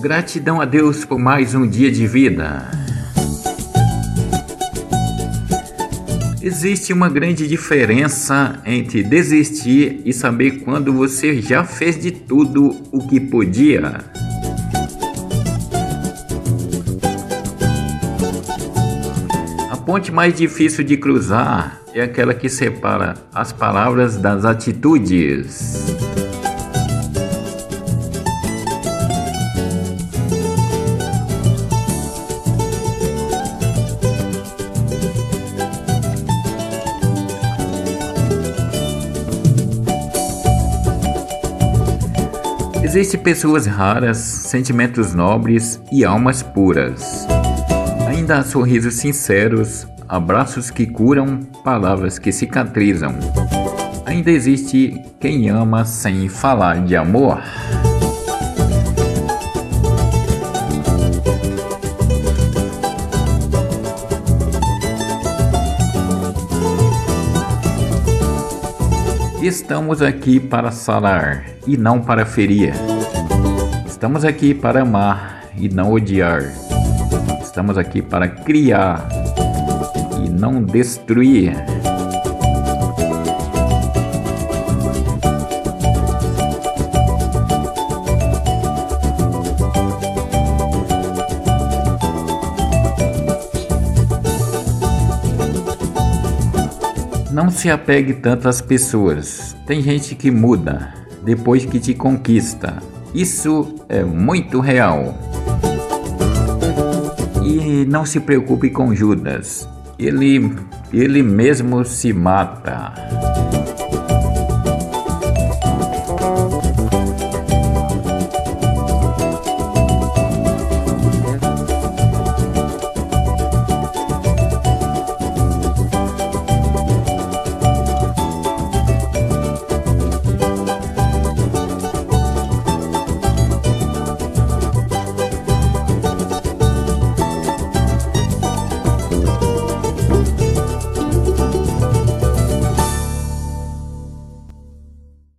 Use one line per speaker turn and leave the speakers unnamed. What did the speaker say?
Gratidão a Deus por mais um dia de vida. Existe uma grande diferença entre desistir e saber quando você já fez de tudo o que podia. A ponte mais difícil de cruzar é aquela que separa as palavras das atitudes. Existem pessoas raras, sentimentos nobres e almas puras. Ainda há sorrisos sinceros, abraços que curam, palavras que cicatrizam. Ainda existe quem ama sem falar de amor. Estamos aqui para sarar e não para ferir. Estamos aqui para amar e não odiar. Estamos aqui para criar e não destruir. Não se apegue tanto às pessoas. Tem gente que muda depois que te conquista. Isso é muito real. E não se preocupe com Judas. Ele ele mesmo se mata.